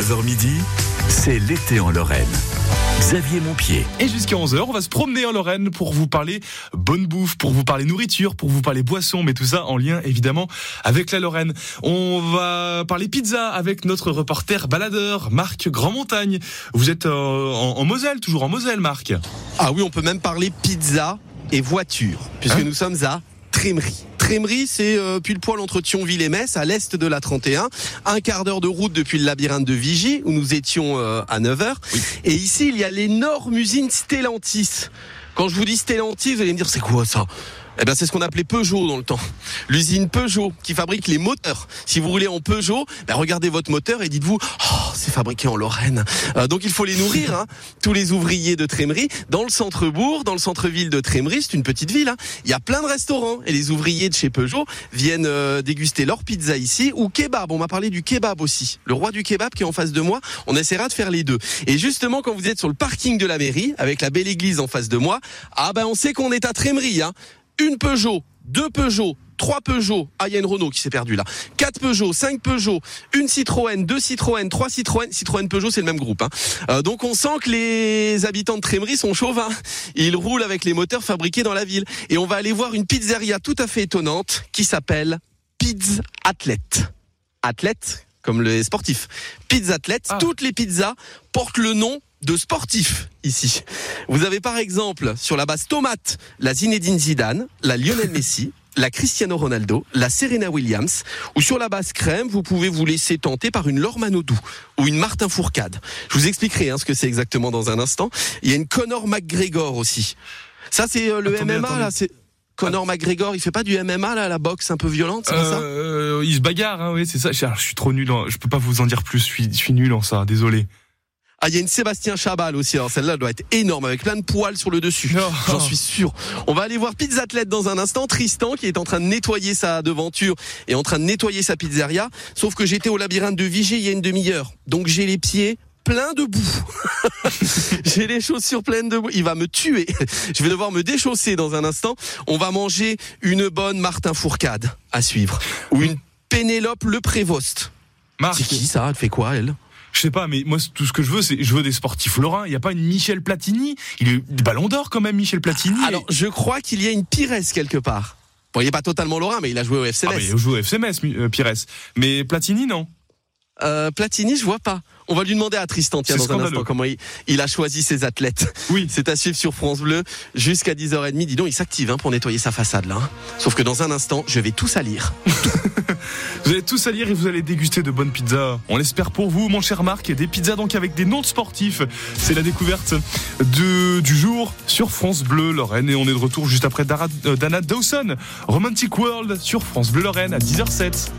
9h midi, c'est l'été en Lorraine. Xavier Montpied. Et jusqu'à 11h, on va se promener en Lorraine pour vous parler bonne bouffe, pour vous parler nourriture, pour vous parler boisson, mais tout ça en lien évidemment avec la Lorraine. On va parler pizza avec notre reporter baladeur, Marc Grandmontagne. Vous êtes euh, en, en Moselle, toujours en Moselle, Marc. Ah oui, on peut même parler pizza et voiture, puisque Hein nous sommes à Trémery. C'est euh, pile poil entre Thionville et Metz, à l'est de la 31. Un quart d'heure de route depuis le labyrinthe de Vigie, où nous étions euh, à 9h. Et ici, il y a l'énorme usine Stellantis. Quand je vous dis Stellantis, vous allez me dire, c'est quoi ça? Eh ben, c'est ce qu'on appelait Peugeot dans le temps. L'usine Peugeot qui fabrique les moteurs. Si vous roulez en Peugeot, ben regardez votre moteur et dites-vous, oh, c'est fabriqué en Lorraine. Euh, donc il faut les nourrir, hein, tous les ouvriers de Trémery. Dans le centre-bourg, dans le centre-ville de Trémery, c'est une petite ville, hein, il y a plein de restaurants. Et les ouvriers de chez Peugeot viennent euh, déguster leur pizza ici ou kebab. On m'a parlé du kebab aussi. Le roi du kebab qui est en face de moi. On essaiera de faire les deux. Et justement, quand vous êtes sur le parking de la mairie, avec la belle église en face de moi, ah ben on sait qu'on est à Trémery. Hein une Peugeot, deux Peugeot, trois Peugeot, ah il y a une Renault qui s'est perdue là, quatre Peugeot, cinq Peugeot, une Citroën, deux Citroën, trois Citroën, Citroën Peugeot c'est le même groupe. Hein. Euh, donc on sent que les habitants de Trémery sont chauvins. Ils roulent avec les moteurs fabriqués dans la ville. Et on va aller voir une pizzeria tout à fait étonnante qui s'appelle Pizza Athlète. Athlète comme les sportifs. Pizza Athlète, Ah. toutes les pizzas portent le nom de sportifs ici. Vous avez par exemple sur la base tomate la Zinedine Zidane, la Lionel Messi, la Cristiano Ronaldo, la Serena Williams, ou sur la base crème, vous pouvez vous laisser tenter par une Laure Manodou ou une Martin Fourcade. Je vous expliquerai hein, ce que c'est exactement dans un instant. Il y a une Conor McGregor aussi. Ça c'est euh, le Attendez, MMA attendez. là, c'est Conor McGregor, il fait pas du MMA là, la boxe un peu violente, c'est ça Euh, il se bagarre, hein, oui, c'est ça. Je, je suis trop nul, en- je peux pas vous en dire plus. Je suis, je suis nul en ça, désolé. Ah, il y a une Sébastien Chabal aussi. Alors celle-là elle doit être énorme avec plein de poils sur le dessus. J'en suis sûr. On va aller voir Pizza Athlète dans un instant. Tristan qui est en train de nettoyer sa devanture et en train de nettoyer sa pizzeria. Sauf que j'étais au labyrinthe de Vigie il y a une demi-heure. Donc j'ai les pieds pleins de boue. j'ai les chaussures pleines de boue. Il va me tuer. Je vais devoir me déchausser dans un instant. On va manger une bonne Martin Fourcade à suivre. Ou une Pénélope Le Prévost. Marc, C'est qui ça? Elle fait quoi elle? Je sais pas, mais moi, tout ce que je veux, c'est, je veux des sportifs lorrains. Il y a pas une Michel Platini? Il est ballon d'or quand même, Michel Platini. Alors, je crois qu'il y a une Pires quelque part. Bon, il n'est pas totalement lorrain, mais il a joué au FC Ah, il joue au FC Metz, euh, Pires. Mais Platini, non. Euh, Platini, je vois pas. On va lui demander à Tristan, tiens, dans un instant, comment il, il a choisi ses athlètes. Oui. C'est à suivre sur France Bleu jusqu'à 10h30. Dis donc, il s'active hein, pour nettoyer sa façade, là. hein. Sauf que dans un instant, je vais tout salir. Vous allez tout salir et vous allez déguster de bonnes pizzas. On l'espère pour vous, mon cher Marc. Des pizzas donc avec des noms de sportifs. C'est la découverte de, du jour sur France Bleu Lorraine. Et on est de retour juste après Dara- euh, Dana Dawson. Romantic World sur France Bleu Lorraine à 10h07.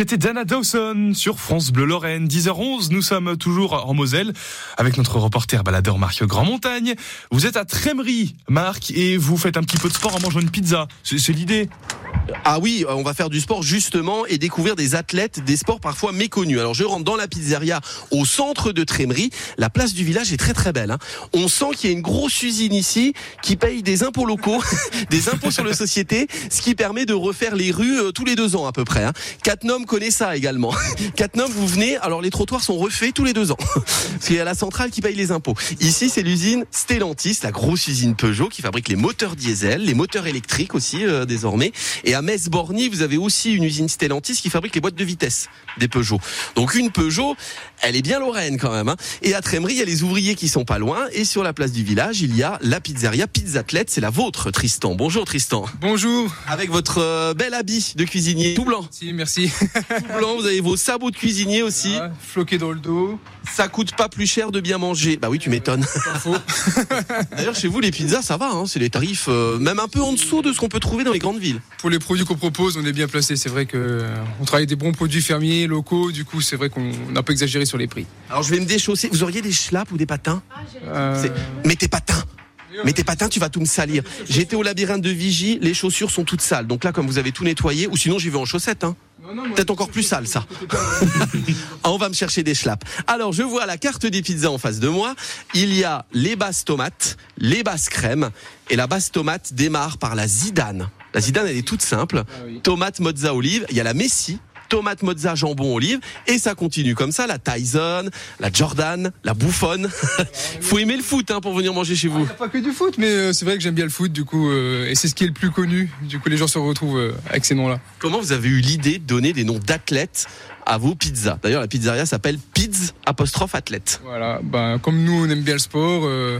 C'était Dana Dawson sur France Bleu Lorraine. 10h11, nous sommes toujours en Moselle avec notre reporter baladeur Marc Grand Montagne. Vous êtes à Trémery, Marc, et vous faites un petit peu de sport en mangeant une pizza. C'est l'idée. Ah oui, euh, on va faire du sport justement et découvrir des athlètes, des sports parfois méconnus. Alors je rentre dans la pizzeria au centre de Trémery. La place du village est très très belle. hein. On sent qu'il y a une grosse usine ici qui paye des impôts locaux, des impôts sur les sociétés, ce qui permet de refaire les rues euh, tous les deux ans à peu près. Hein. Connaît ça également. Catnum, vous venez, alors les trottoirs sont refaits tous les deux ans. Parce qu'il y a la centrale qui paye les impôts. Ici, c'est l'usine Stellantis, la grosse usine Peugeot qui fabrique les moteurs diesel, les moteurs électriques aussi euh, désormais. Et à Metz-Borny, vous avez aussi une usine Stellantis qui fabrique les boîtes de vitesse des Peugeot. Donc une Peugeot, elle est bien lorraine quand même. hein. Et à Trémery, il y a les ouvriers qui sont pas loin. Et sur la place du village, il y a la pizzeria Pizzathlète. C'est la vôtre, Tristan. Bonjour Tristan. Bonjour. Avec votre euh, bel habit de cuisinier tout blanc. Si, merci. Tout blanc, vous avez vos sabots de cuisinier aussi. Ah, floqué dans le dos. Ça coûte pas plus cher de bien manger. Bah oui, tu m'étonnes. D'ailleurs, chez vous, les pizzas, ça va. Hein. C'est les tarifs euh, même un peu en dessous de ce qu'on peut trouver dans les grandes villes. Pour les produits qu'on propose, on est bien placé. C'est vrai que euh, on travaille avec des bons produits fermiers, locaux. Du coup, c'est vrai qu'on n'a pas exagéré sur les prix. Alors, je vais me déchausser. Vous auriez des schlaps ou des patins Euh, Mais tes patins mais tes patins, tu vas tout me salir. J'étais au labyrinthe de Vigie, les chaussures sont toutes sales. Donc là, comme vous avez tout nettoyé, ou sinon j'y vais en chaussettes. Hein. Peut-être encore plus sale, ça. Ah, on va me chercher des schlaps. Alors, je vois la carte des pizzas en face de moi. Il y a les basses tomates, les basses crèmes. Et la basse tomate démarre par la zidane. La zidane, elle est toute simple. oui. Tomate, mozza, olive. Il y a la messi. Tomate, mozza, jambon, olive. Et ça continue comme ça. La Tyson, la Jordan, la bouffonne. Faut aimer le foot hein, pour venir manger chez Il vous. a pas que du foot, mais euh, c'est vrai que j'aime bien le foot, du coup, euh, et c'est ce qui est le plus connu. Du coup, les gens se retrouvent euh, avec ces noms-là. Comment vous avez eu l'idée de donner des noms d'athlètes à vos pizzas? D'ailleurs, la pizzeria s'appelle Pizz apostrophe athlète. Voilà. Ben, comme nous, on aime bien le sport. euh,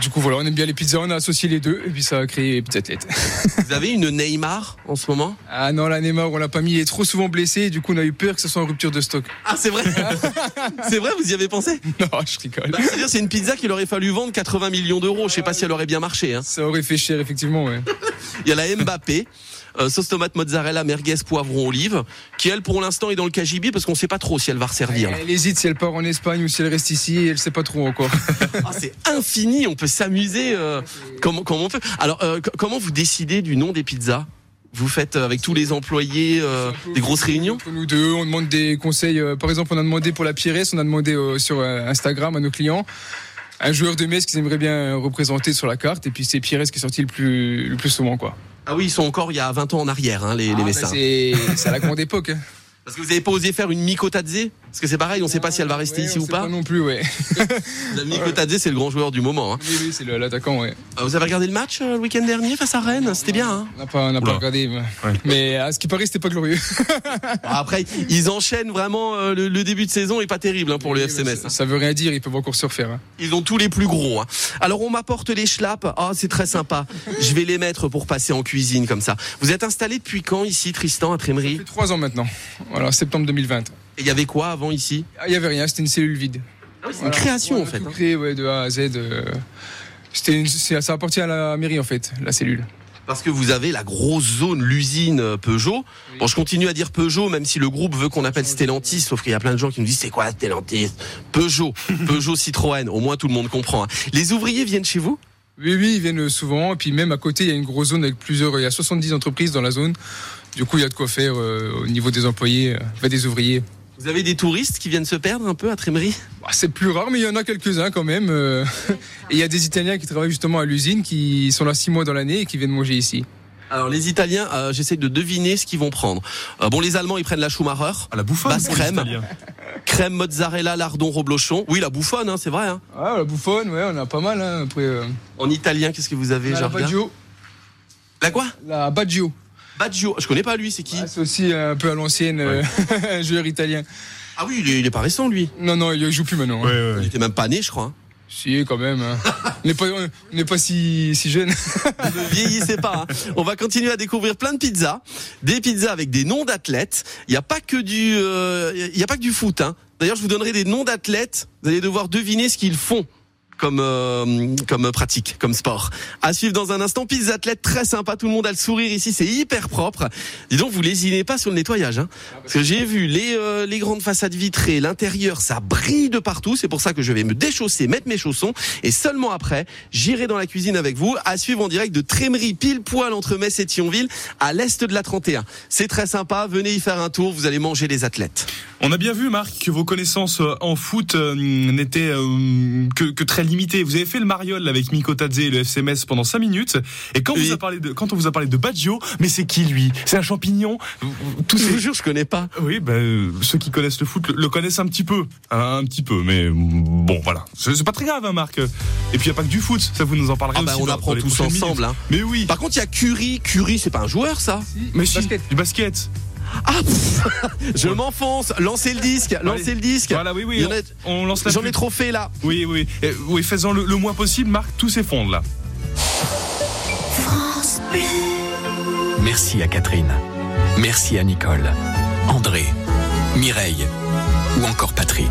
du coup, voilà, on aime bien les pizzas. On a associé les deux, et puis ça a créé Pizza Athlète. Vous avez une Neymar en ce moment? Ah non, la Neymar, on l'a pas mis. Il est trop souvent blessé. Du coup, on a eu peur que ce soit en rupture de stock. Ah, c'est vrai C'est vrai, vous y avez pensé? Non, je rigole. Bah, C'est-à-dire, c'est une pizza qu'il aurait fallu vendre 80 millions d'euros. Je sais pas si elle aurait bien marché. Hein. Ça aurait fait cher, effectivement, ouais. Il y a la Mbappé. Euh, sauce tomate mozzarella merguez poivron olive qui elle pour l'instant est dans le cagibi parce qu'on sait pas trop si elle va resservir là. Elle hésite si elle part en Espagne ou si elle reste ici. Et elle sait pas trop encore. Ah, c'est infini on peut s'amuser euh, comment, comment on peut alors euh, comment vous décidez du nom des pizzas? Vous faites avec tous les employés euh, des grosses réunions? Entre nous deux, on demande des conseils. Par exemple, on a demandé pour la Pires, on a demandé sur Instagram à nos clients un joueur de Metz qu'ils aimeraient bien représenter sur la carte. Et puis c'est Pires qui est sorti le plus, le plus souvent, quoi. Ah oui ils sont encore il y a 20 ans en arrière hein, les, les Ah, Messins bah, c'est à la grande époque. hein. parce que vous avez pas osé faire une Mikotadze? Parce que c'est pareil on sait pas si elle va rester Ouais, ici ou sait pas, non plus, ouais. la Mikotadze c'est le grand joueur du moment hein. Oui, oui, c'est l'attaquant, ouais. Euh, vous avez regardé le match euh, le week-end dernier face à Rennes? C'était bien hein On n'a pas, on pas regardé. mais- Mais à ce qui paraît, c'était pas glorieux. Après ils enchaînent vraiment euh, le, le début de saison est pas terrible hein, pour le FC Metz ça, ça veut rien dire, ils peuvent encore se refaire. hein. Ils ont tous les plus gros. hein. Alors on m'apporte les schlaps. Ah, c'est très sympa. Je vais les mettre pour passer en cuisine comme ça. Vous êtes installé depuis quand ici, Tristan, à Trémery? Trois ans maintenant. Voilà, septembre 2020. Et il y avait quoi avant ici? Ah, Il y avait rien, c'était une cellule vide. C'est une Voilà. création Ouais, en fait. tout hein. créé, ouais, de A à Z. euh, C'était une- ça appartient à la mairie en fait, la cellule. Parce que vous avez la grosse zone, l'usine euh, Peugeot. Bon, je continue à dire Peugeot, même si le groupe veut qu'on appelle Stellantis, sauf qu'il y a plein de gens qui nous disent c'est quoi Stellantis? Peugeot, Peugeot Citroën. Au moins tout le monde comprend. hein. Les ouvriers viennent chez vous? Oui, oui, ils viennent souvent. Et puis même à côté, il y a une grosse zone avec plusieurs. Il y a 70 entreprises dans la zone. Du coup, il y a de quoi faire euh, au niveau des employés, euh, des ouvriers. Vous avez des touristes qui viennent se perdre un peu à Trémery? Bah, c'est plus rare, mais il y en a quelques-uns quand même. euh. Et il y a des Italiens qui travaillent justement à l'usine, qui sont là six mois dans l'année et qui viennent manger ici. Alors les Italiens, euh, j'essaie de deviner ce qu'ils vont prendre. Euh, bon, les Allemands, ils prennent la Schumacher. À la bouffonne. Basse crème. Crème mozzarella, lardon, reblochon. Oui, la bouffonne, hein, c'est vrai. Hein. Ah, la bouffonne, ouais, on a pas mal. Hein. Après, euh, En italien, qu'est-ce que vous avez, la Baggio. La quoi? La Baggio. Baggio. Je connais pas lui, c'est qui Ah, c'est aussi un peu à l'ancienne, euh, un joueur italien. Ah oui, il est, il est pas récent, lui. Non, non, il joue plus maintenant. hein. Ouais, ouais, Il était même pas né, je crois. hein. Si, quand même. hein. on n'est pas, pas si, si jeune. Ne vieillissez pas. hein. On va continuer à découvrir plein de pizzas, des pizzas avec des noms d'athlètes. Il n'y a pas que du, euh, il y a pas que du foot. Hein. D'ailleurs, je vous donnerai des noms d'athlètes. Vous allez devoir deviner ce qu'ils font. Comme euh, comme pratique, comme sport. À suivre dans un instant, pistes athlètes très sympa, tout le monde a le sourire ici, c'est hyper propre. Dis donc, vous lésinez pas sur le nettoyage, hein Parce que j'ai vu les euh, les grandes façades vitrées, l'intérieur, ça brille de partout. C'est pour ça que je vais me déchausser, mettre mes chaussons, et seulement après, j'irai dans la cuisine avec vous. À suivre en direct de Trémery, pile poil entre Metz et Thionville, à l'est de la 31. C'est très sympa, venez y faire un tour, vous allez manger les athlètes. On a bien vu, Marc, que vos connaissances euh, en foot euh, n'étaient euh, que, que très limitées. Vous avez fait le mariole avec Miko Tadze et le FCMS pendant 5 minutes. Et quand, Oui. vous a parlé de, quand on vous a parlé de Baggio, mais c'est qui lui? C'est un champignon Tous Je vous jure, je connais pas. Oui, ben, euh, ceux qui connaissent le foot le, le connaissent un petit peu. Un, un petit peu, mais bon, voilà. C'est pas très grave, hein, Marc. Et puis, il n'y a pas que du foot. Ça, vous nous en parlerez Ah bah aussi on dans- apprend dans tous ensemble. Hein. Mais oui. Par contre, il y a Curie. Curie, c'est pas un joueur, ça? Mais si, basket. du basket. Ah, je m'enfonce. Lancez le disque, lancez Allez. le disque. Voilà, oui, oui. On, on lance la J'en ai trop fait là. Oui, oui. Euh, oui, faisant le, le moins possible, Marc, tout s'effondre là. France Bleu. Merci à Catherine. Merci à Nicole, André, Mireille ou encore Patrick.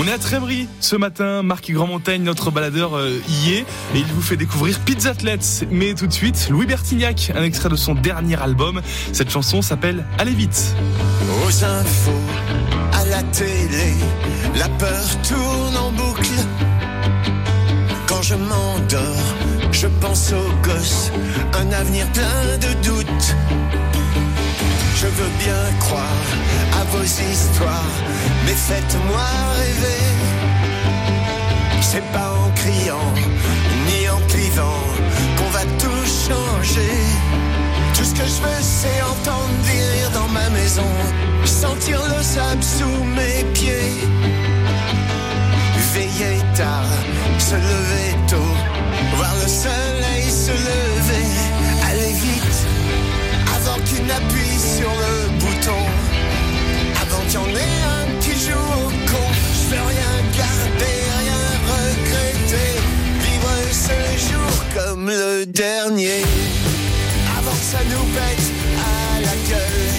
On est à Trémery ce matin. Marc Grandmontagne, notre baladeur, euh, y est. Et il vous fait découvrir Pizzathlètes. Mais tout de suite, Louis Bertignac, un extrait de son dernier album. Cette chanson s'appelle Allez vite. Aux infos, à la télé, la peur tourne en boucle. Quand je m'endors, je pense aux gosses, un avenir plein de doutes. Je veux bien croire à vos histoires, mais faites-moi rêver. C'est pas en criant, ni en clivant, qu'on va tout changer. Tout ce que je veux, c'est entendre dans ma maison, sentir le sable sous mes pieds. Veiller tard, se lever tôt, voir le soleil se lever, aller vite, avant qu'il n'appuie sur le bouton, avant qu'il y en ait un qui joue au con. Je veux rien garder, rien regretter, vivre ce jour comme le dernier avant que ça nous pète à la gueule.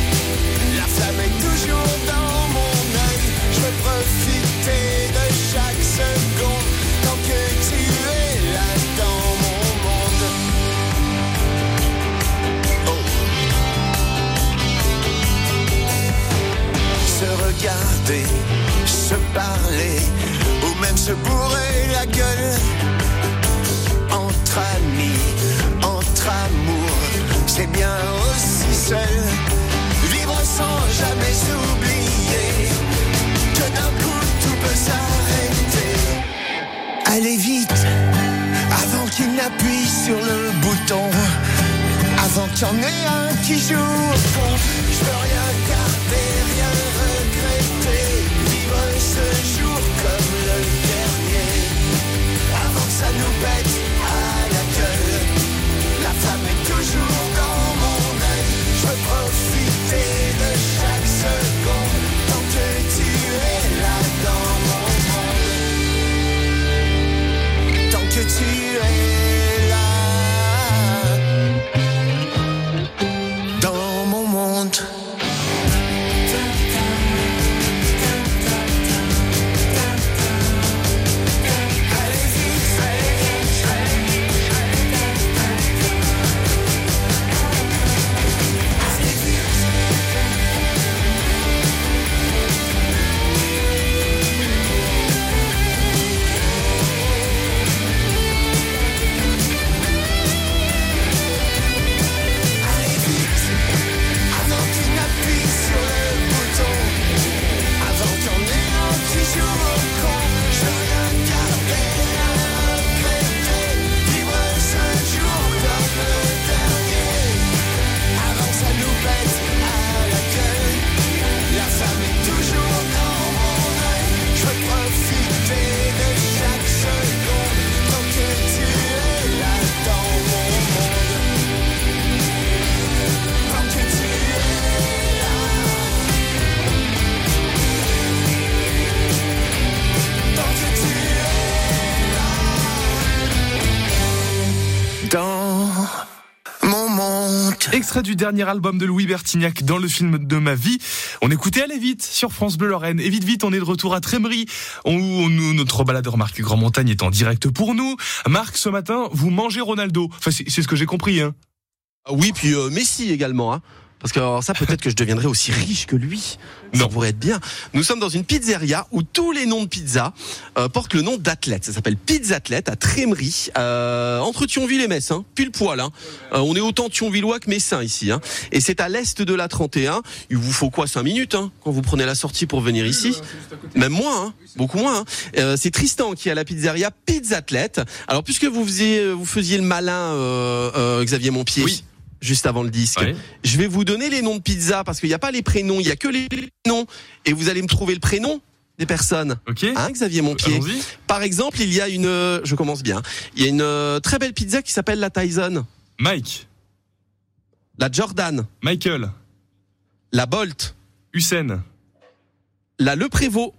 La flamme est toujours dans mon œil. Je veux profiter Se regarder, se parler, ou même se bourrer la gueule entre amis, entre amours, c'est bien aussi seul. Vivre sans jamais s'oublier que d'un coup tout peut s'arrêter. Allez vite, avant qu'il n'appuie sur le bouton, avant qu'il y en ait un qui joue. Je veux rien garder, extrait du dernier album de Louis Bertignac dans le film de ma vie. On écoutait Allez vite sur France Bleu Lorraine. Et vite vite, on est de retour à Trémery. Nous- notre baladeur Marc Grand Montagne est en direct pour nous. Marc, ce matin, vous mangez Ronaldo. Enfin, c'est c'est ce que j'ai compris. Hein. Ah Oui, puis euh, Messi également. Hein. Parce que alors ça, peut-être que je deviendrai aussi riche que lui. Ça Non. pourrait être bien. Nous sommes dans une pizzeria où tous les noms de pizza euh, portent le nom d'athlète. Ça s'appelle Pizzathlète à Trémery, euh, entre Thionville et Metz, hein, pile poil. Hein. Euh, on est autant Thionvillois que Messin ici. Hein. Et c'est à l'est de la 31. Il vous faut quoi 5 minutes hein, quand vous prenez la sortie pour venir ici? même moins, hein, beaucoup moins. hein. Euh, c'est Tristan qui est à la pizzeria Pizzathlète. Alors puisque vous faisiez, vous faisiez le malin, euh, euh, Xavier Montpied, Oui. Juste avant le disque, Ouais. je vais vous donner les noms de pizza parce qu'il n'y a pas les prénoms, il y a que les noms, et vous allez me trouver le prénom des personnes. Ok. Hein, Xavier Montpied. Par exemple, il y a une, euh, je commence bien, il y a une euh, très belle pizza qui s'appelle la Tyson, Mike, la Jordan, Michael, la Bolt, Hussein, la Le Prévost.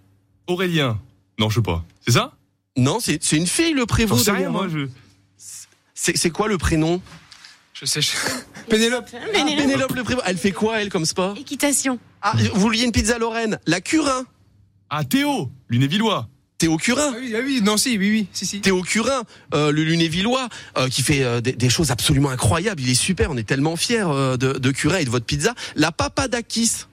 Aurélien. Non, je sais pas. C'est ça? Non, c'est c'est une fille Le Prévost. rien, d'ailleurs, moi. hein. Je... C'est c'est quoi le prénom? Je sais. je- Pénélope. Ah, Pénélope Le Prévost. Elle fait quoi elle comme sport? Équitation. Ah, vous vouliez une pizza Lorraine? La Curin. Ah, Théo, Lunévillois. Théo Curin. Ah oui, ah oui, non, si, oui, oui, si, si. Théo Curin, euh, le Lunévillois, euh, qui fait euh, des, des choses absolument incroyables. Il est super. On est tellement fiers euh, de, de Curin et de votre pizza. La Papadakis.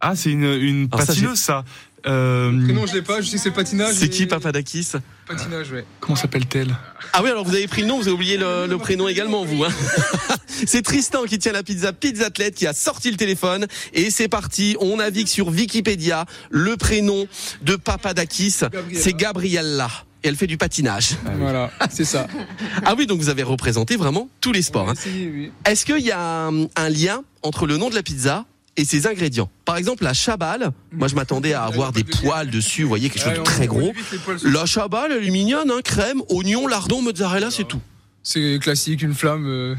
Ah, c'est une, une patineuse, ça. Euh, Prénom, je l'ai pas, je sais que c'est patinage. C'est qui Papadakis Patinage, ouais. Comment s'appelle-t-elle Ah oui, alors vous avez pris le nom, vous avez oublié le, le prénom également, vous. Hein. c'est Tristan qui tient la pizza Pizzathlète qui a sorti le téléphone et c'est parti. On navigue sur Wikipédia. Le prénom de Papadakis, c'est Gabriella. Et elle fait du patinage. Voilà, c'est ça. Ah oui, donc vous avez représenté vraiment tous les sports. hein. Oui, si, oui. Est-ce qu'il y a un, un lien entre le nom de la pizza et ses ingrédients Par exemple, la chabale, moi je m'attendais à avoir des poils dessus, vous voyez, quelque chose de très gros. La chabale, elle est mignonne, hein, crème, oignon, lardon, mozzarella, c'est tout. C'est classique, une flamme. euh,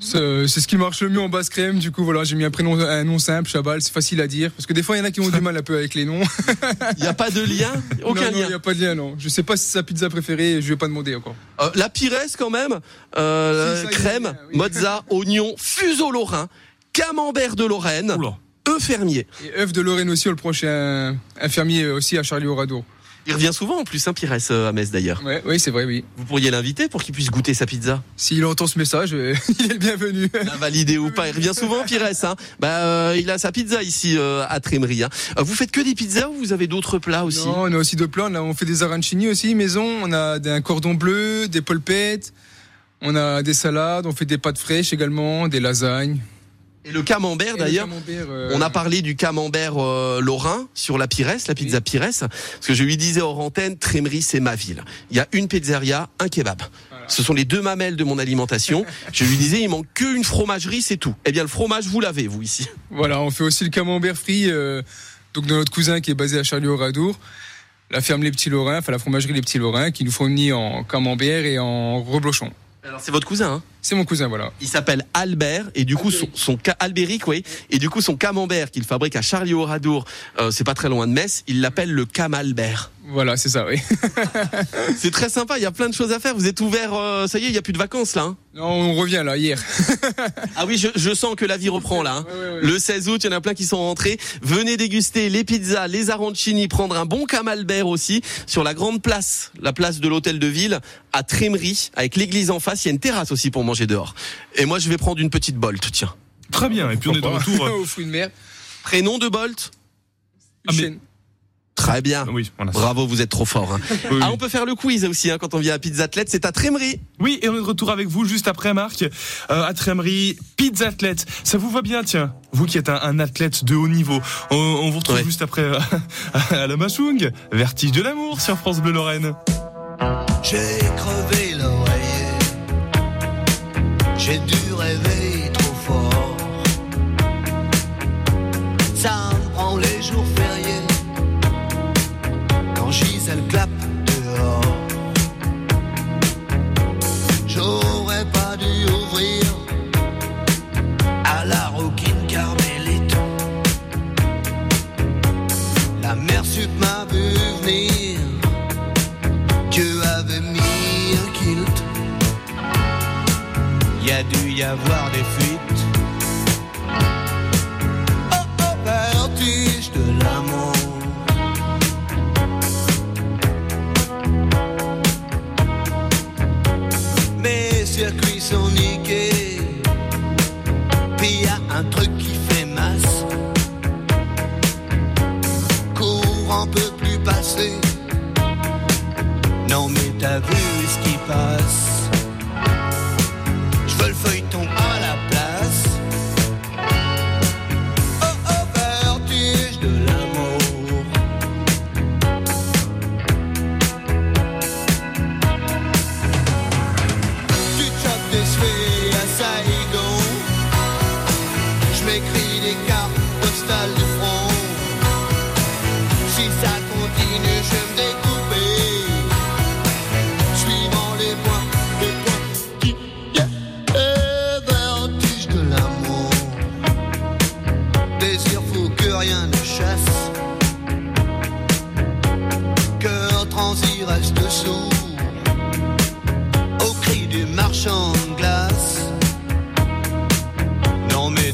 C'est c'est ce qui marche le mieux en basse crème. Du coup, voilà, j'ai mis un prénom, un nom simple, Chabal. C'est facile à dire. Parce que des fois, il y en a qui ont du mal un peu avec les noms. Il n'y a pas de lien? Aucun non, non, lien. il n'y a pas de lien, non. Je sais pas si c'est sa pizza préférée. Je vais pas demander encore. Euh, la Pires quand même, euh, Si, ça y est, crème, oui. mozza, oignon, fuseau lorrain, camembert de Lorraine, Oula. œuf fermier. Et œuf de Lorraine aussi, le prochain infirmier aussi à Charlie Oradour. Il revient souvent en plus, hein, Pires euh, à Metz d'ailleurs. Ouais, oui, c'est vrai, oui. Vous pourriez l'inviter pour qu'il puisse goûter sa pizza S'il entend ce message, euh, il est le bienvenu. La valider ou pas, il revient souvent Pires. Hein. Bah, euh, il a sa pizza ici euh, à Trémery. Hein. Vous faites que des pizzas ou vous avez d'autres plats aussi Non, on a aussi deux plats. On, fait des arancini aussi, maison. On a des- un cordon bleu, des polpettes. On a des salades. On fait des pâtes fraîches également, des lasagnes. Et le camembert d'ailleurs euh, On a parlé du camembert euh, lorrain sur la Pires, la pizza Pires, parce que je lui disais hors antenne, Trémery c'est ma ville. Il y a une pizzeria, un kebab. Voilà. Ce sont les deux mamelles de mon alimentation. je lui disais, il manque qu'une fromagerie, c'est tout. Eh bien, le fromage, vous l'avez, vous, ici. Voilà, on fait aussi le camembert frit, euh, donc de notre cousin qui est basé à Charlie-au-Radour. La ferme Les Petits Lorrains, enfin la fromagerie Les Petits Lorrains, qui nous fournit en camembert et en reblochon. Alors, c'est votre cousin, hein? C'est mon cousin, voilà. Il s'appelle Albert, et du coup, son, son Albéric, oui, et du coup, son camembert qu'il fabrique à Charlie-au-Radour, euh, c'est pas très loin de Metz, il l'appelle le Camalbert. Voilà, c'est ça, oui. C'est très sympa, il y a plein de choses à faire. Vous êtes ouvert, euh, ça y est, il y a plus de vacances, là, hein Non, on revient là, hier. Ah oui, je, je sens que la vie reprend là. hein. Ouais, ouais, ouais. Le 16 août, il y en a plein qui sont rentrés. Venez déguster les pizzas, les arancini, prendre un bon camembert aussi sur la grande place, la place de l'hôtel de ville à Trémery, avec l'église en face. Il y a une terrasse aussi pour manger dehors. Et moi, je vais prendre une petite Bolt, tiens. Très bien. Et puis on est de retour. euh, Aux fruits de mer. Prénom de Bolt Ah, mais-. Très bien. Oui. Bravo, vous êtes trop fort. hein. Oui, Ah, on peut faire le quiz aussi hein, quand on vient à Pizza Athlète, c'est à Trémery. Oui, et on est de retour avec vous juste après, Marc, euh, à Trémery, Pizza Athlète. Ça vous va bien, tiens Vous qui êtes un, un athlète de haut niveau. On, on vous retrouve Ouais. juste après euh, à la Machung, Vertige de l'amour sur France Bleu Lorraine. J'ai crevé l'oreiller. J'ai dû rêver trop fort. Ça me prend les jours fériés. Quand Gisèle clappe dehors.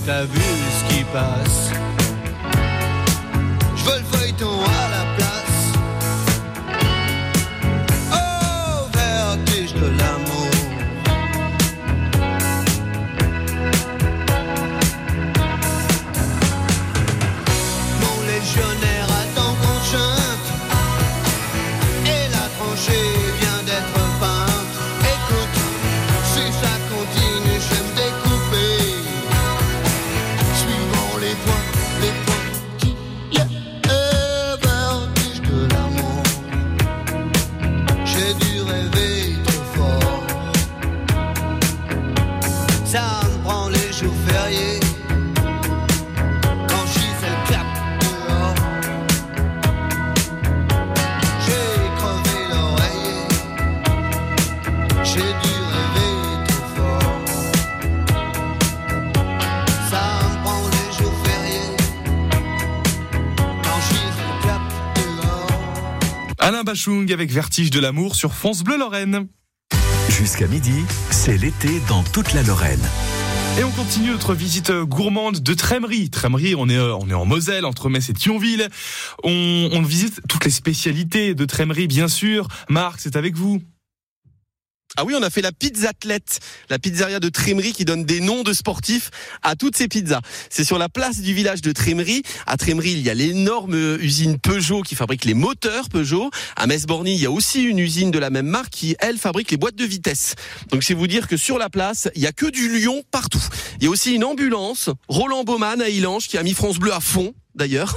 T'as vu ce qui passe. Le Avec Vertige de l'amour sur France Bleu Lorraine. Jusqu'à midi, c'est l'été dans toute la Lorraine. Et on continue notre visite gourmande de Trémery. Trémery, on est, on est en Moselle, entre Metz et Thionville. On, on visite toutes les spécialités de Trémery, bien sûr. Marc, c'est avec vous. Ah oui, on a fait la Pizzathlète, la pizzeria de Trémery qui donne des noms de sportifs à toutes ces pizzas. C'est sur la place du village de Trémery. À Trémery, il y a l'énorme usine Peugeot qui fabrique les moteurs Peugeot. À Metz-Borny, il y a aussi une usine de la même marque qui, elle, fabrique les boîtes de vitesse. Donc c'est vous dire que sur la place, il y a que du lion partout. Il y a aussi une ambulance, Roland Baumann à Ilange, qui a mis France Bleu à fond, d'ailleurs,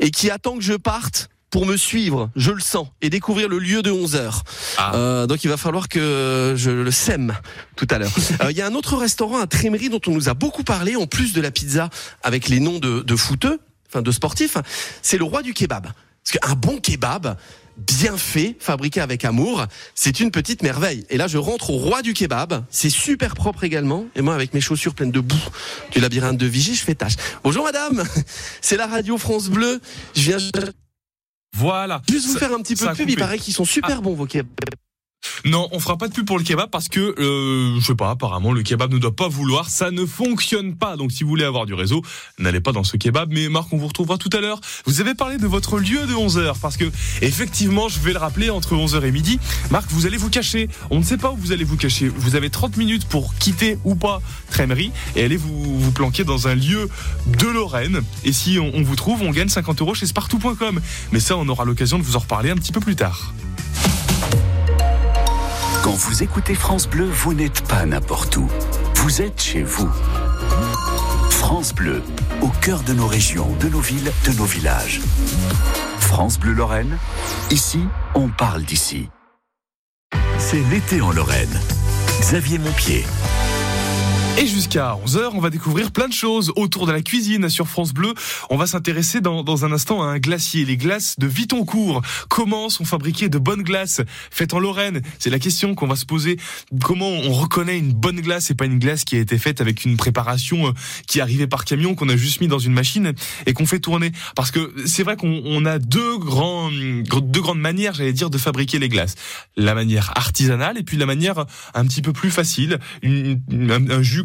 et qui attend que je parte pour me suivre, je le sens, et découvrir le lieu de 11 heures. Ah. Euh, donc il va falloir que je le sème tout à l'heure. Euh, Il y a un autre restaurant à Trémery dont on nous a beaucoup parlé, en plus de la pizza avec les noms de, de footeux, enfin de sportifs, c'est le roi du kebab. Parce qu'un bon kebab, bien fait, fabriqué avec amour, c'est une petite merveille. Et là, je rentre au roi du kebab. C'est super propre également. Et moi, avec mes chaussures pleines de boue du labyrinthe de Vigie, je fais tâche. Bonjour madame, c'est la radio France Bleu. Je viens Voilà. juste vous Ça- faire un petit peu de pub. Il paraît qu'ils sont super bons vos kebabs. Non, on fera pas de pub pour le kebab parce que, euh, je sais pas, apparemment le kebab ne doit pas vouloir, ça ne fonctionne pas. Donc si vous voulez avoir du réseau, n'allez pas dans ce kebab. Mais Marc, on vous retrouvera tout à l'heure. Vous avez parlé de votre lieu de 11h parce que, effectivement, je vais le rappeler, entre 11h et midi, Marc, vous allez vous cacher. On ne sait pas où vous allez vous cacher. Vous avez 30 minutes pour quitter ou pas Trémery et aller vous, planquer dans un lieu de Lorraine. Et si on, on vous trouve, on gagne 50 euros chez Spartou.com. Mais ça, on aura l'occasion de vous en reparler un petit peu plus tard. Quand vous écoutez France Bleu, vous n'êtes pas n'importe où. Vous êtes chez vous. France Bleu, au cœur de nos régions, de nos villes, de nos villages. France Bleu Lorraine, ici, on parle d'ici. C'est l'été en Lorraine. Xavier Montpied. Et jusqu'à 11h, on va découvrir plein de choses autour de la cuisine sur France Bleu. On va s'intéresser dans, dans un instant à un glacier, les glaces de Vitoncourt. Comment sont fabriquées de bonnes glaces faites en Lorraine? C'est la question qu'on va se poser. Comment on reconnaît une bonne glace et pas une glace qui a été faite avec une préparation euh, qui arrivée par camion, qu'on a juste mis dans une machine et qu'on fait tourner? Parce que c'est vrai qu'on on a deux, grands, deux grandes manières, j'allais dire, de fabriquer les glaces. La manière artisanale et puis la manière un petit peu plus facile, une- un, un jus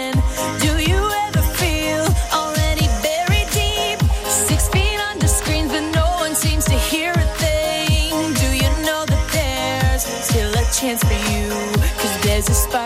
chance for you? Cause there's a spark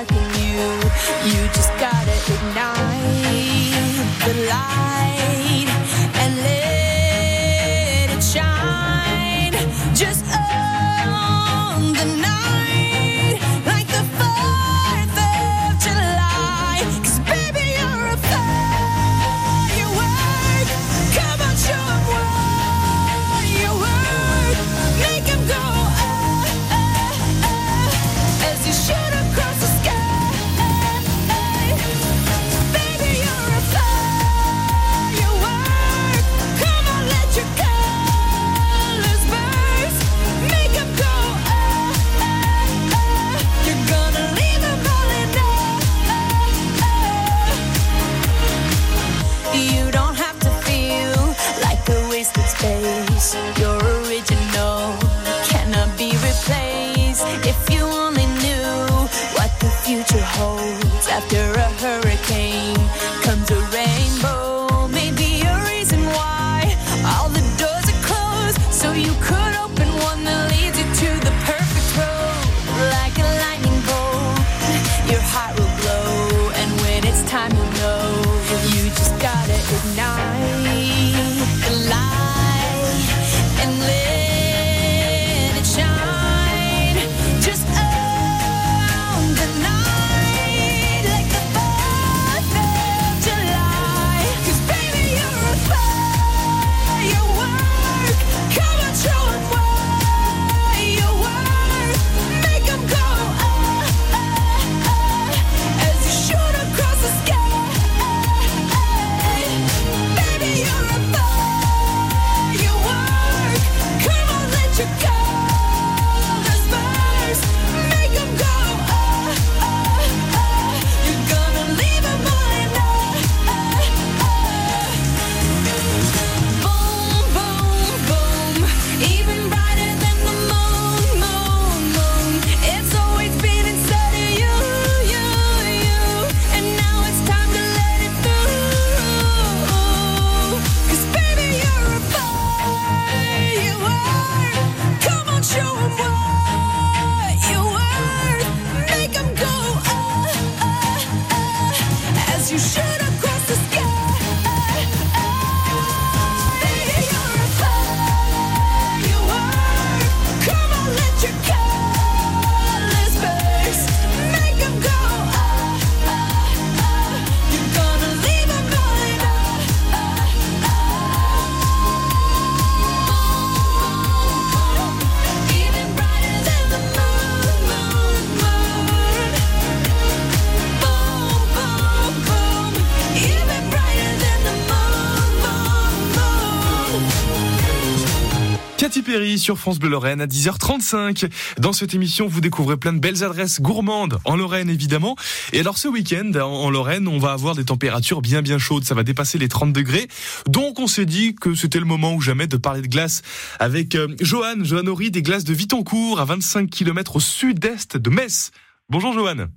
Sur France Bleu Lorraine à 10h35. Dans cette émission, vous découvrez plein de belles adresses gourmandes en Lorraine évidemment. Et alors ce week-end en Lorraine, on va avoir des températures bien bien chaudes. Ça va dépasser les 30 degrés. Donc on s'est dit que c'était le moment ou jamais de parler de glace avec euh, Johan, Johan Horry des glaces de Vitancourt à 25 km au sud-est de Metz. Bonjour Johan.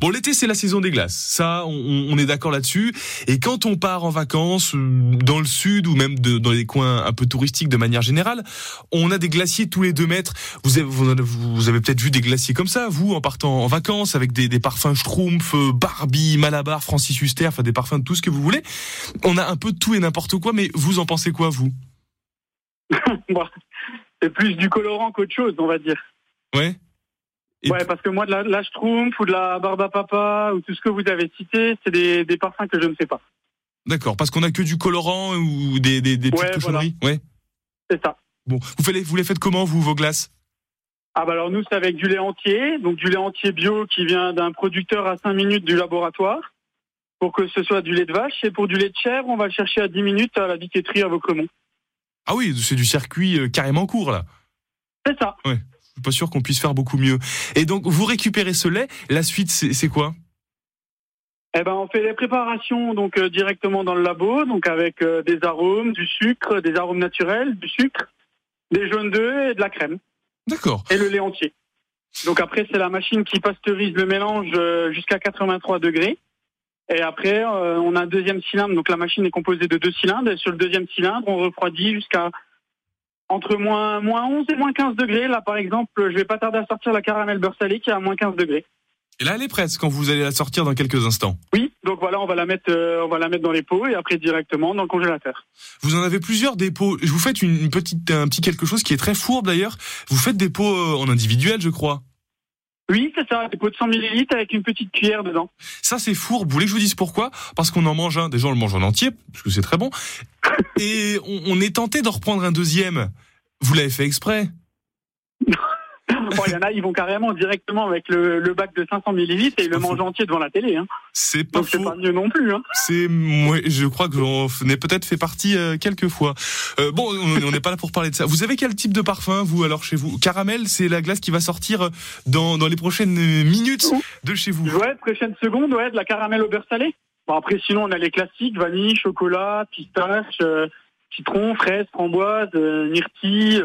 Bon, l'été, c'est la saison des glaces. Ça, on, on est d'accord là-dessus. Et quand on part en vacances euh, dans le sud ou même de- dans les coins un peu touristiques de manière générale, on a des glaciers tous les deux mètres. Vous avez, vous peut-être vu des glaciers comme ça, vous, en partant en vacances, avec des, des parfums Schtroumpf, euh, Barbie, Malabar, Francis Huster, enfin des parfums de tout ce que vous voulez. On a un peu de tout et n'importe quoi, mais vous en pensez quoi, vous? C'est plus du colorant qu'autre chose, on va dire. Ouais Et ouais, parce que moi, de la, de la Schtroumpf ou de la Barbe à Papa ou tout ce que vous avez cité, c'est des, des parfums que je ne sais pas. D'accord, parce qu'on a que du colorant ou des, des, des petites Ouais, cochonneries Ouais. C'est ça. Bon, vous, faites, vous les faites comment, vous, vos glaces? Ah bah alors nous, c'est avec du lait entier, donc du lait entier bio qui vient d'un producteur à 5 minutes du laboratoire, pour que ce soit du lait de vache. Et pour du lait de chèvre, on va le chercher à 10 minutes à la biquetterie à Vaucremont. Ah oui, c'est du circuit euh, carrément court, là. C'est ça. Ouais. Suis pas sûr qu'on puisse faire beaucoup mieux. Et donc, vous récupérez ce lait. La suite, c'est quoi? Eh ben, on fait les préparations donc euh, directement dans le labo, donc avec euh, des arômes, du sucre, des arômes naturels, du sucre, des jaunes d'œufs et de la crème D'accord. et le lait entier. Donc après, c'est la machine qui pasteurise le mélange euh, jusqu'à 83 degrés. Et après, euh, on a un deuxième cylindre. Donc la machine est composée de deux cylindres. Et sur le deuxième cylindre, on refroidit jusqu'à entre moins, moins 11 et moins 15 degrés. Là, par exemple, je vais pas tarder à sortir la caramel beurre salé qui est à moins 15 degrés. Et là, elle est prête quand vous allez la sortir dans quelques instants. Oui, donc voilà, on va la mettre, euh, on va la mettre dans les pots et après directement dans le congélateur. Vous en avez plusieurs des pots. Je vous faites une, une petite, un petit quelque chose qui est très fourbe d'ailleurs. Vous faites des pots euh, en individuel, je crois. Oui, c'est ça, des pots de 100 millilitres avec une petite cuillère dedans. Ça, c'est fourbe. Vous voulez que je vous dise pourquoi? Parce qu'on en mange un. Déjà, on le mange en entier, parce que c'est très bon. Et on, on est tenté d'en reprendre un deuxième. Vous l'avez fait exprès? Il y en a, ils vont carrément directement avec le, le bac de 500 millilitres et ils le mangent entier devant la télé. Hein. C'est pas Donc c'est faux. pas mieux non plus. Hein. C'est, moi, je crois que j'en ai peut-être fait partie euh, quelques fois. Euh, bon, on n'est pas là pour parler de ça. Vous avez quel type de parfum, vous, alors, chez vous? Caramel, c'est la glace qui va sortir euh, dans, dans les prochaines minutes de chez vous. Ouais, prochaine seconde, ouais, de la caramel au beurre salé. Bon, après, sinon, on a les classiques, vanille, chocolat, pistache, euh, citron, fraise, framboise, myrtille.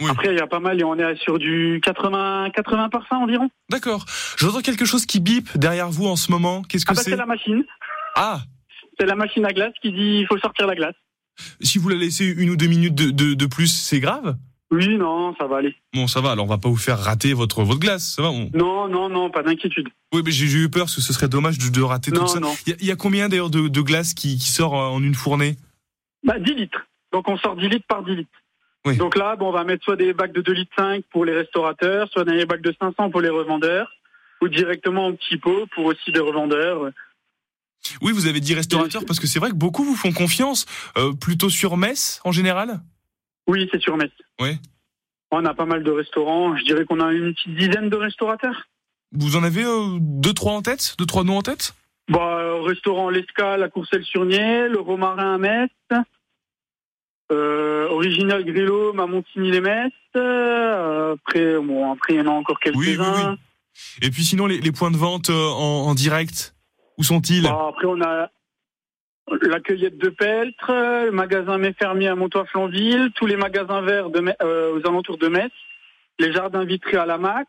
Oui. Après, il y a pas mal et on est sur du 80, 80 parfums environ. D'accord. J'entends quelque chose qui bip derrière vous en ce moment. Qu'est-ce que Ah bah, c'est c'est la machine. Ah, C'est la machine à glace qui dit il faut sortir la glace. si vous la laissez une ou deux minutes de, de, de plus, c'est grave? Oui, non, ça va aller. Bon, ça va, alors on va pas vous faire rater votre, votre glace, ça va on- Non, non, non, pas d'inquiétude. Oui, mais j'ai eu peur parce que ce serait dommage de, de rater tout ça. non. Il y, a- il y a combien d'ailleurs de, de glace qui, qui sort en une fournée? Bah, 10 litres. Donc, on sort 10 litres par 10 litres. Oui. Donc là, bon, on va mettre soit des bacs de 2 litres 5 pour les restaurateurs, soit des bacs de 500 pour les revendeurs, ou directement en petits pots pour aussi des revendeurs. Oui, vous avez dit restaurateur parce que c'est vrai que beaucoup vous font confiance, euh, plutôt sur Metz en général? Oui, c'est sur Metz. Oui. On a pas mal de restaurants. Je dirais qu'on a une petite dizaine de restaurateurs. Vous en avez euh, deux trois en tête, deux trois noms en tête? Bah, euh, restaurant L'Escale à Courcelles-sur-Nier, le Romarin à Metz, euh, Original Grillo à Montigny-les-Metz. Euh, après, bon, après, il y en a encore quelques-uns. Oui, oui, oui. Et puis sinon les, les points de vente euh, en, en direct, où sont-ils? Bah, après, on a la cueillette de Peltre, le magasin Mes Fermiers à Montois-Flanville, tous les magasins verts de, euh, aux alentours de Metz, les jardins vitrés à la Max.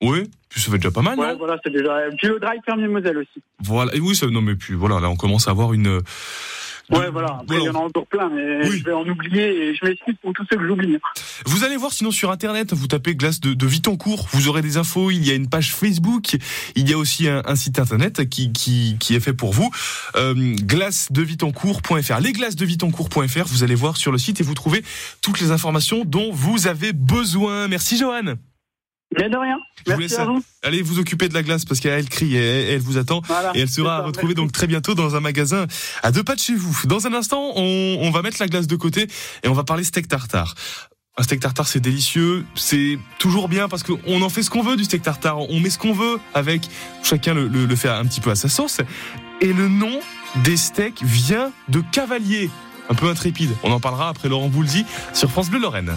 Oui, puis ça fait déjà pas mal, ouais, non voilà, c'est déjà. Puis le drive Fermier Moselle aussi. Voilà. Et oui, ça, non mais puis voilà, là on commence à avoir une. euh, Ouais, voilà. Après, il y en a encore plein, mais Oui. je vais en oublier et je m'excuse pour tous ceux que j'oublie. Vous allez voir sinon sur internet, vous tapez glace de, de Vitoncourt, vous aurez des infos, il y a une page Facebook, il y a aussi un, un site internet qui, qui, qui est fait pour vous, euh, glacedevitoncourt.fr. Les glaces de Vitoncourt.fr, vous allez voir sur le site et vous trouvez toutes les informations dont vous avez besoin. Merci Johan. Mais de rien. Merci à vous. Allez vous occuper de la glace parce qu'elle crie et elle, vous attend. Voilà. Et elle sera merci. donc très bientôt dans un magasin à deux pas de chez vous. Dans un instant, on, on va mettre la glace de côté et on va parler steak tartare. Un steak tartare, c'est délicieux, c'est toujours bien parce qu'on en fait ce qu'on veut du steak tartare. On met ce qu'on veut avec, chacun le, le, le fait un petit peu à sa sauce. Et le nom des steaks vient de Cavalier, un peu intrépide. On en parlera après Laurent Boulzy sur France Bleu Lorraine.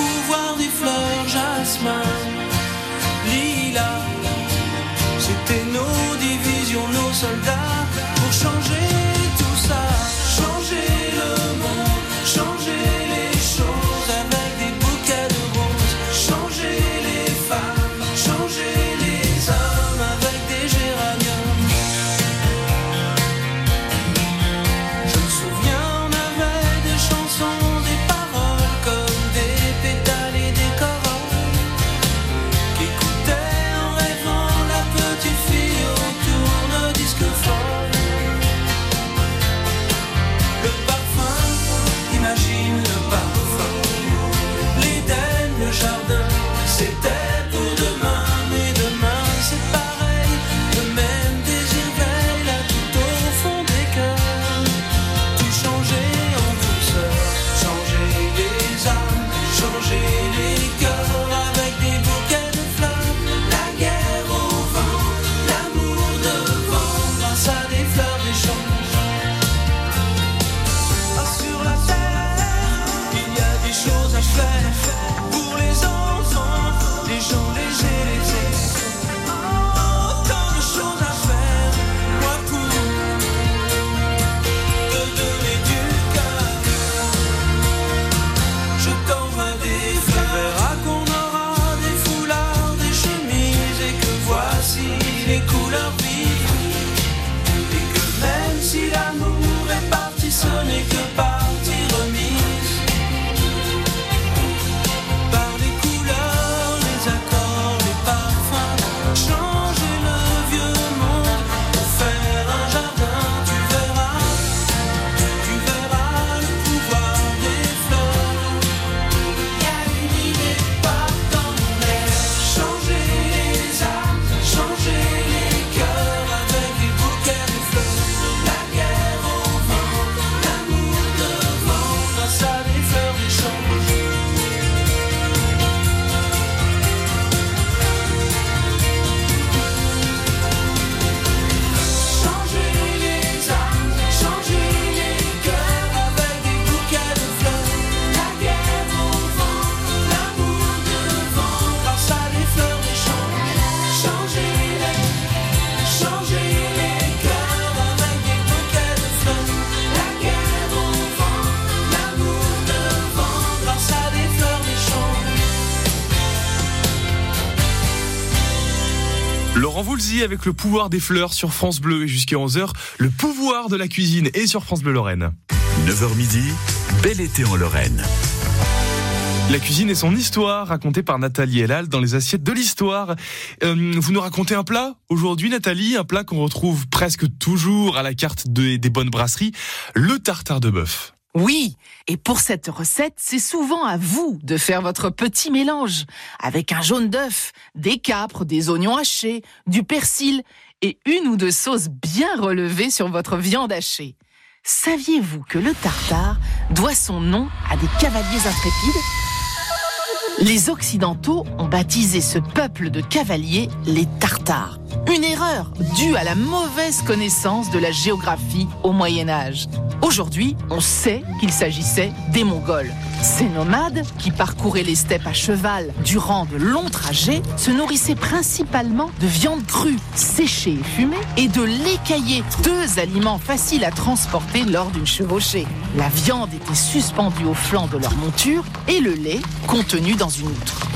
Avec le pouvoir des fleurs sur France Bleu et jusqu'à 11h, le pouvoir de la cuisine et sur France Bleu Lorraine. 9h midi, bel été en Lorraine. La cuisine et son histoire, racontée par Nathalie Elal dans les assiettes de l'histoire. Euh, vous nous racontez un plat aujourd'hui, Nathalie, un plat qu'on retrouve presque toujours à la carte de- des bonnes brasseries, le tartare de bœuf. Oui, et pour cette recette, c'est souvent à vous de faire votre petit mélange, avec un jaune d'œuf, des capres, des oignons hachés, du persil et une ou deux sauces bien relevées sur votre viande hachée. Saviez-vous que le tartare doit son nom à des cavaliers intrépides? Les Occidentaux ont baptisé ce peuple de cavaliers les Tartares. Une erreur due à la mauvaise connaissance de la géographie au Moyen Âge. Aujourd'hui, on sait qu'il s'agissait des Mongols. Ces nomades, qui parcouraient les steppes à cheval durant de longs trajets, se nourrissaient principalement de viande crue, séchée et fumée, et de lait caillé, deux aliments faciles à transporter lors d'une chevauchée. La viande était suspendue au flanc de leur monture et le lait contenu dans une outre.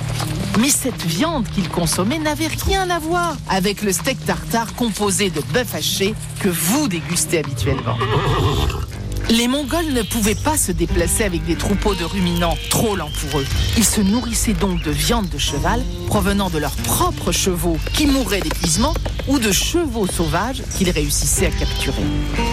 Mais cette viande qu'ils consommaient n'avait rien à voir avec le steak tartare composé de bœuf haché que vous dégustez habituellement. Les Mongols ne pouvaient pas se déplacer avec des troupeaux de ruminants trop lents pour eux. Ils se nourrissaient donc de viande de cheval provenant de leurs propres chevaux qui mouraient d'épuisement ou de chevaux sauvages qu'ils réussissaient à capturer.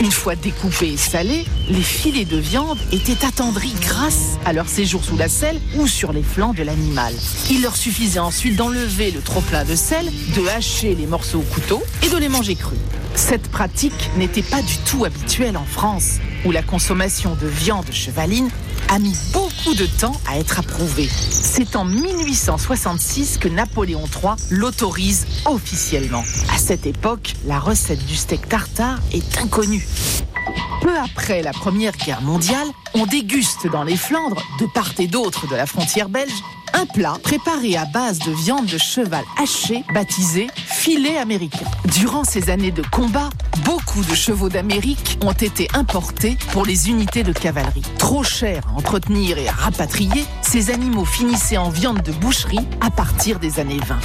Une fois découpés et salés, les filets de viande étaient attendris grâce à leur séjour sous la selle ou sur les flancs de l'animal. Il leur suffisait ensuite d'enlever le trop-plein de sel, de hacher les morceaux au couteau et de les manger crus. Cette pratique n'était pas du tout habituelle en France, où la consommation de viande chevaline a mis beaucoup de temps à être approuvée. C'est en 1866 que Napoléon III l'autorise officiellement. À cette époque, la recette du steak tartare est inconnue. Peu après la Première Guerre mondiale, on déguste dans les Flandres, de part et d'autre de la frontière belge, un plat préparé à base de viande de cheval haché baptisé filet américain. Durant ces années de combat, beaucoup de chevaux d'Amérique ont été importés pour les unités de cavalerie. Trop chers à entretenir et à rapatrier, ces animaux finissaient en viande de boucherie à partir des années 20.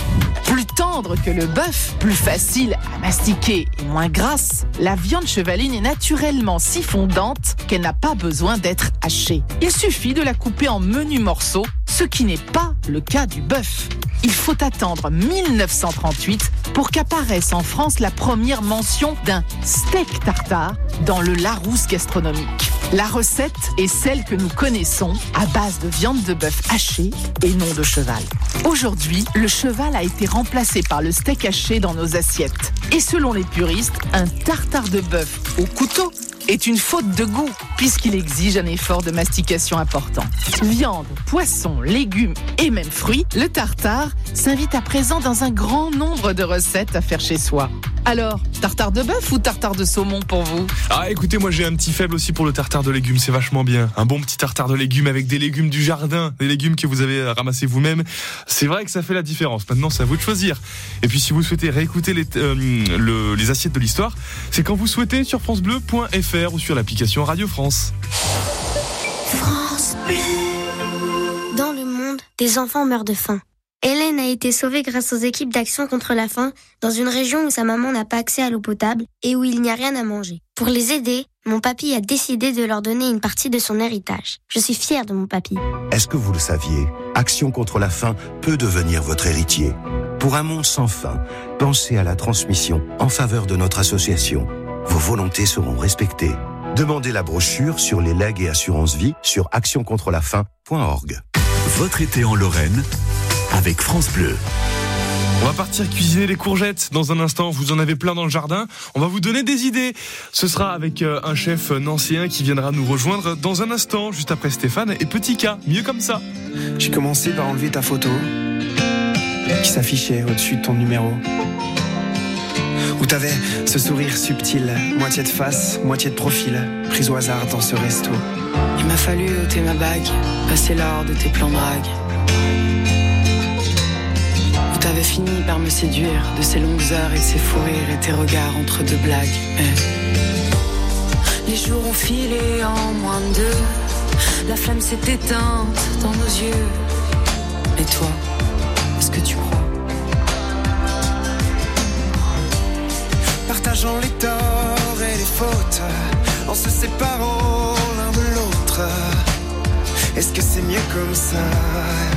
Plus tendre que le bœuf, plus facile à mastiquer et moins grasse, la viande chevaline est naturellement si fondante qu'elle n'a pas besoin d'être hachée. Il suffit de la couper en menus morceaux, ce qui n'est pas le cas du bœuf. Il faut attendre 1938 pour qu'apparaisse en France la première mention d'un steak tartare dans le Larousse gastronomique. La recette est celle que nous connaissons à base de viande de bœuf hachée et non de cheval. Aujourd'hui, le cheval a été remplacé par le steak haché dans nos assiettes. Et selon les puristes, un tartare de bœuf au couteau est une faute de goût puisqu'il exige un effort de mastication important. Viande, poisson, légumes et même fruits, le tartare s'invite à présent dans un grand nombre de recettes à faire chez soi. Alors, tartare de bœuf ou tartare de saumon pour vous Ah écoutez, moi j'ai un petit faible aussi pour le tartare de légumes, c'est vachement bien. Un bon petit tartare de légumes avec des légumes du jardin, des légumes que vous avez ramassés vous-même. C'est vrai que ça fait la différence. Maintenant, c'est à vous de choisir. Et puis si vous souhaitez réécouter les, euh, le- les assiettes de l'histoire, c'est quand vous souhaitez sur francebleu.fr ou sur l'application Radio France. France Bleu. Dans le monde, des enfants meurent de faim. Hélène a été sauvée grâce aux équipes d'action contre la faim dans une région où sa maman n'a pas accès à l'eau potable et où il n'y a rien à manger. Pour les aider, mon papy a décidé de leur donner une partie de son héritage. Je suis fière de mon papy. Est-ce que vous le saviez? Action contre la faim peut devenir votre héritier. Pour un monde sans faim, pensez à la transmission en faveur de notre association. Vos volontés seront respectées. Demandez la brochure sur les legs et assurances vie sur actioncontrelafaim.org. Votre été en Lorraine avec France Bleu. On va partir cuisiner les courgettes dans un instant. Vous en avez plein dans le jardin. On va vous donner des idées. Ce sera avec euh, un chef nancéen qui viendra nous rejoindre dans un instant, juste après Stéphane et Petit K. Mieux comme ça. J'ai commencé par enlever ta photo qui s'affichait au-dessus de ton numéro. Où t'avais ce sourire subtil, moitié de face, moitié de profil, prise au hasard dans ce resto. Il m'a fallu ôter ma bague, passer l'or de tes plans drague t'avais fini par me séduire de ces longues heures et ces fous rires et tes regards entre deux blagues. Les jours ont filé en moins de deux, la flamme s'est éteinte dans nos yeux. Et toi, est-ce que tu crois? Partageant les torts et les fautes, en se séparant l'un de l'autre, est-ce que c'est mieux comme ça?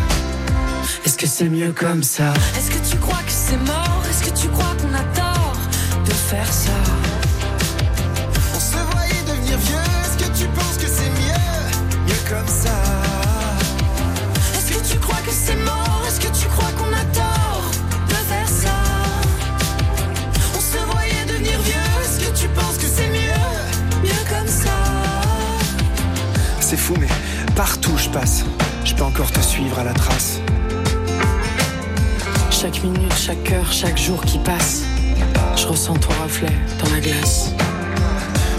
Est-ce que c'est mieux comme ça? Est-ce que tu crois que c'est mort? Est-ce que tu crois qu'on a tort de faire ça? On se voyait devenir vieux, est-ce que tu penses que c'est mieux? Mieux comme ça. Est-ce que tu crois que c'est mort? Est-ce que tu crois qu'on a tort de faire ça? On se voyait devenir vieux. Est-ce que tu penses que c'est mieux? Mieux comme ça. C'est fou mais partout où je passe, je peux encore te suivre à la trace. Chaque minute, chaque heure, chaque jour qui passe, je ressens ton reflet dans la glace.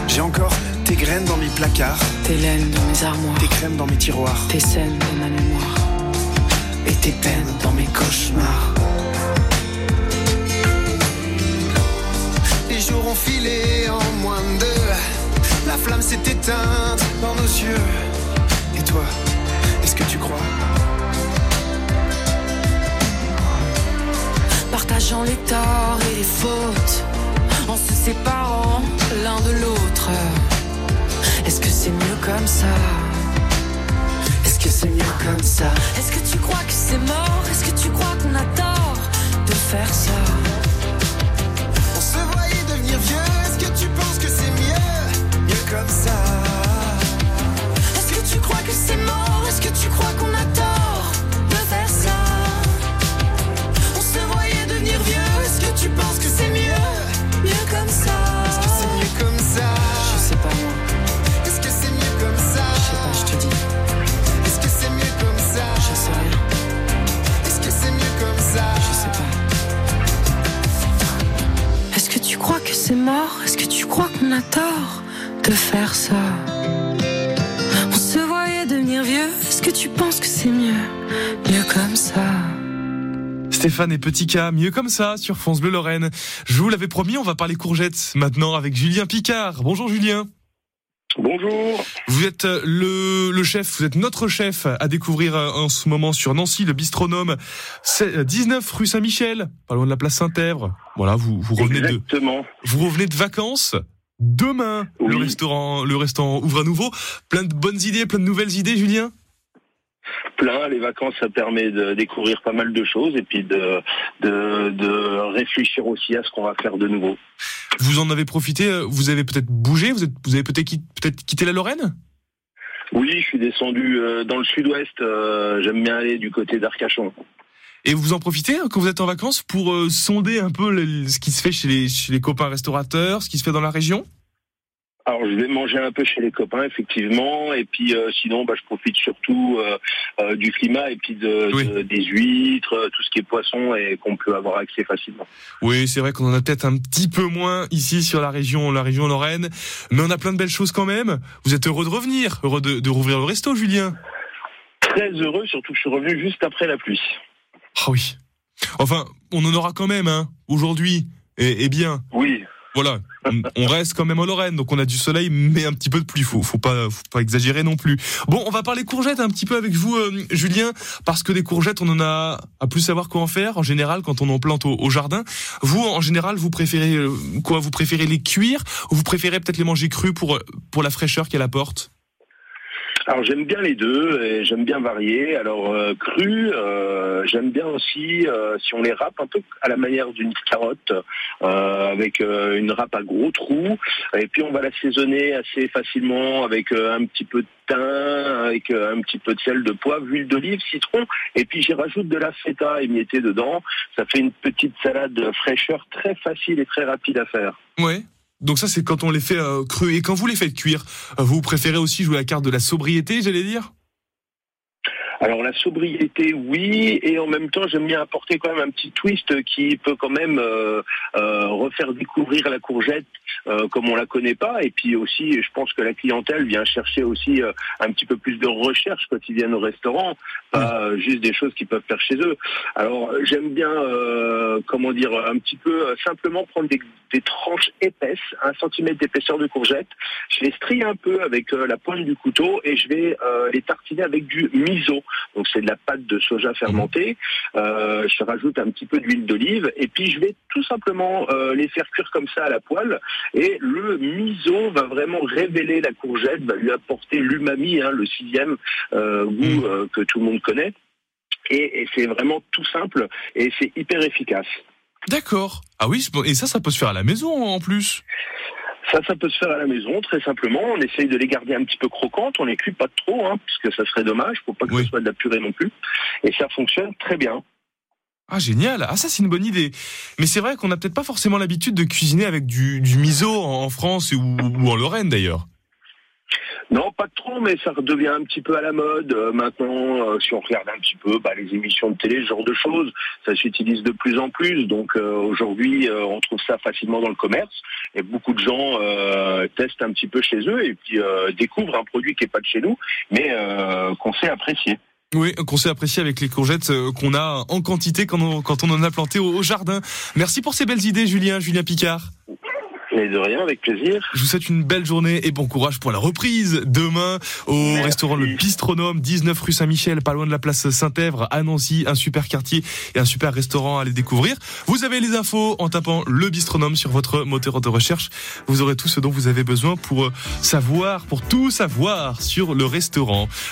J'ai encore tes graines dans mes placards, Tes laines dans mes armoires, tes crèmes dans mes tiroirs, tes scènes dans ma mémoire. et tes peines dans mes cauchemars. Les jours ont filé en moins de deux. La flamme s'est éteinte dans nos yeux. Et toi, est-ce que tu crois Les torts et les fautes, en se séparant l'un de l'autre. Est-ce que c'est mieux comme ça? Est-ce que c'est mieux comme ça? Est-ce que tu crois que c'est mort? Est-ce que tu crois qu'on a tort de faire ça? On se voyait devenir vieux. Est-ce que tu penses que c'est mieux? Mieux comme ça Stéphane et Petit K, mieux comme ça sur France Bleu Lorraine. Je vous l'avais promis, on va parler courgettes maintenant avec Julien Picard. Bonjour Julien. Bonjour. Vous êtes euh, le, le chef, vous êtes notre chef à découvrir euh, en ce moment sur Nancy, le bistronome. C'est euh, 19 rue Saint-Michel, pas loin de la place Saint-Èvre. Voilà, vous, vous revenez de, vous revenez de vacances. Demain, le restaurant, le restaurant ouvre à nouveau. Plein de bonnes idées, plein de nouvelles idées, Julien? Plein, les vacances, ça permet de découvrir pas mal de choses et puis de, de, de réfléchir aussi à ce qu'on va faire de nouveau. Vous en avez profité. euh, Vous avez peut-être bougé. Vous, êtes, vous avez peut-être quitté, la Lorraine? Oui, je suis descendu euh, dans le sud-ouest. euh, J'aime bien aller du côté d'Arcachon. Et vous en profitez hein, quand vous êtes en vacances pour sonder un peu ce qui se fait chez les, chez les copains restaurateurs, ce qui se fait dans la région? Alors, je vais manger un peu chez les copains, effectivement, et puis euh, sinon, bah, je profite surtout euh, euh, du climat et puis de, Oui. de- des huîtres, tout ce qui est poisson et qu'on peut avoir accès facilement. Oui, c'est vrai qu'on en a peut-être un petit peu moins ici sur la région, la région Lorraine, mais on a plein de belles choses quand même. Vous êtes heureux de revenir, heureux de, de rouvrir le resto, Julien. Très heureux, surtout que je suis revenu juste après la pluie. Ah oui. Enfin, on en aura quand même, hein, aujourd'hui. Et, et bien. Oui. Voilà. On, reste quand même en Lorraine, donc on a du soleil, mais un petit peu de pluie. Faut, faut pas, faut pas exagérer non plus. Bon, on va parler courgettes un petit peu avec vous, euh, Julien, parce que des courgettes, on en a à plus savoir quoi en faire. En général, quand on en plante au, jardin, vous, en général, vous préférez euh, quoi? Vous préférez les cuire ou vous préférez peut-être les manger crus pour pour la fraîcheur qu'elle apporte Alors j'aime bien les deux, et j'aime bien varier. Alors euh, cru, euh, j'aime bien aussi euh, si on les râpe un peu à la manière d'une carotte, avec une râpe à gros trous, et puis on va l'assaisonner assez facilement avec un petit peu de thym, avec un petit peu de sel, de poivre, huile d'olive, citron, et puis j'y rajoute de la feta émiettée dedans. Ça fait une petite salade fraîcheur très facile et très rapide à faire. Ouais. Donc ça, c'est quand on les fait euh, crus. Et quand vous les faites cuire, euh, vous préférez aussi jouer la carte de la sobriété, j'allais dire? Alors la sobriété, oui, et en même temps, j'aime bien apporter quand même un petit twist qui peut quand même euh, euh, refaire découvrir la courgette euh, comme on la connaît pas. Et puis aussi, je pense que la clientèle vient chercher aussi euh, un petit peu plus de recherche quand ils viennent au restaurant, pas euh, juste des choses qu'ils peuvent faire chez eux. Alors j'aime bien euh, comment dire, un petit peu simplement prendre des, des tranches épaisses, un centimètre d'épaisseur de courgette. Je les strie un peu avec la pointe du couteau et je vais euh, les tartiner avec du miso. Donc c'est de la pâte de soja fermentée. Euh, je rajoute un petit peu d'huile d'olive et puis je vais tout simplement euh, les faire cuire comme ça à la poêle. Et le miso va vraiment révéler la courgette, va lui apporter l'umami, hein, le sixième euh, goût euh, que tout le monde connaît. Et, et c'est vraiment tout simple et c'est hyper efficace. D'accord. Ah oui, et ça, ça peut se faire à la maison en plus. Ça, ça peut se faire à la maison, très simplement. On essaye de les garder un petit peu croquantes. On les cuit pas trop, hein, parce que ça serait dommage, pour pas que ce soit de la purée non plus. Et ça fonctionne très bien. Ah génial. Ah ça c'est une bonne idée. Mais c'est vrai qu'on n'a peut-être pas forcément l'habitude de cuisiner avec du, du miso en en France ou, ou en Lorraine d'ailleurs. Non, pas trop, mais ça redevient un petit peu à la mode. Euh, maintenant, euh, si on regarde un petit peu bah, les émissions de télé, ce genre de choses, ça s'utilise de plus en plus. Donc euh, aujourd'hui, on trouve ça facilement dans le commerce. Et beaucoup de gens testent un petit peu chez eux et puis découvrent un produit qui est pas de chez nous, mais qu'on sait apprécier. Oui, qu'on sait apprécier avec les courgettes qu'on a en quantité quand on, en a planté au jardin. Merci pour ces belles idées, Julien, Julien Picard. Mais de rien, avec plaisir. Je vous souhaite une belle journée et bon courage pour la reprise demain au restaurant Le Bistronome, 19 rue Saint-Michel, pas loin de la place Saint-Èvre, à Nancy, un super quartier et un super restaurant à aller découvrir. Vous avez les infos en tapant Le Bistronome sur votre moteur de recherche. Vous aurez tout ce dont vous avez besoin pour euh, savoir, pour tout savoir sur le restaurant.